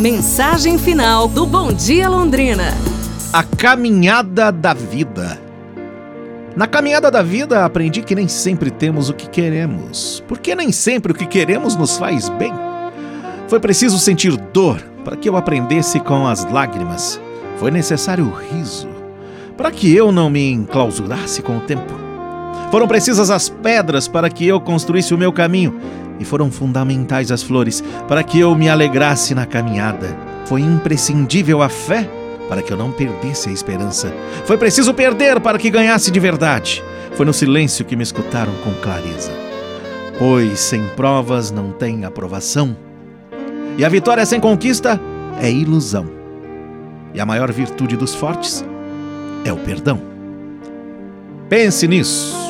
Mensagem final do Bom Dia Londrina. A caminhada da vida. Na caminhada da vida aprendi que nem sempre temos o que queremos, porque nem sempre o que queremos nos faz bem. Foi preciso sentir dor para que eu aprendesse com as lágrimas. Foi necessário o riso para que eu não me enclausurasse com o tempo. Foram precisas as pedras para que eu construísse o meu caminho e foram fundamentais as flores para que eu me alegrasse na caminhada. Foi imprescindível a fé para que eu não perdesse a esperança. Foi preciso perder para que ganhasse de verdade. Foi no silêncio que me escutaram com clareza. Pois sem provas não tem aprovação. E a vitória sem conquista é ilusão. E a maior virtude dos fortes é o perdão. Pense nisso.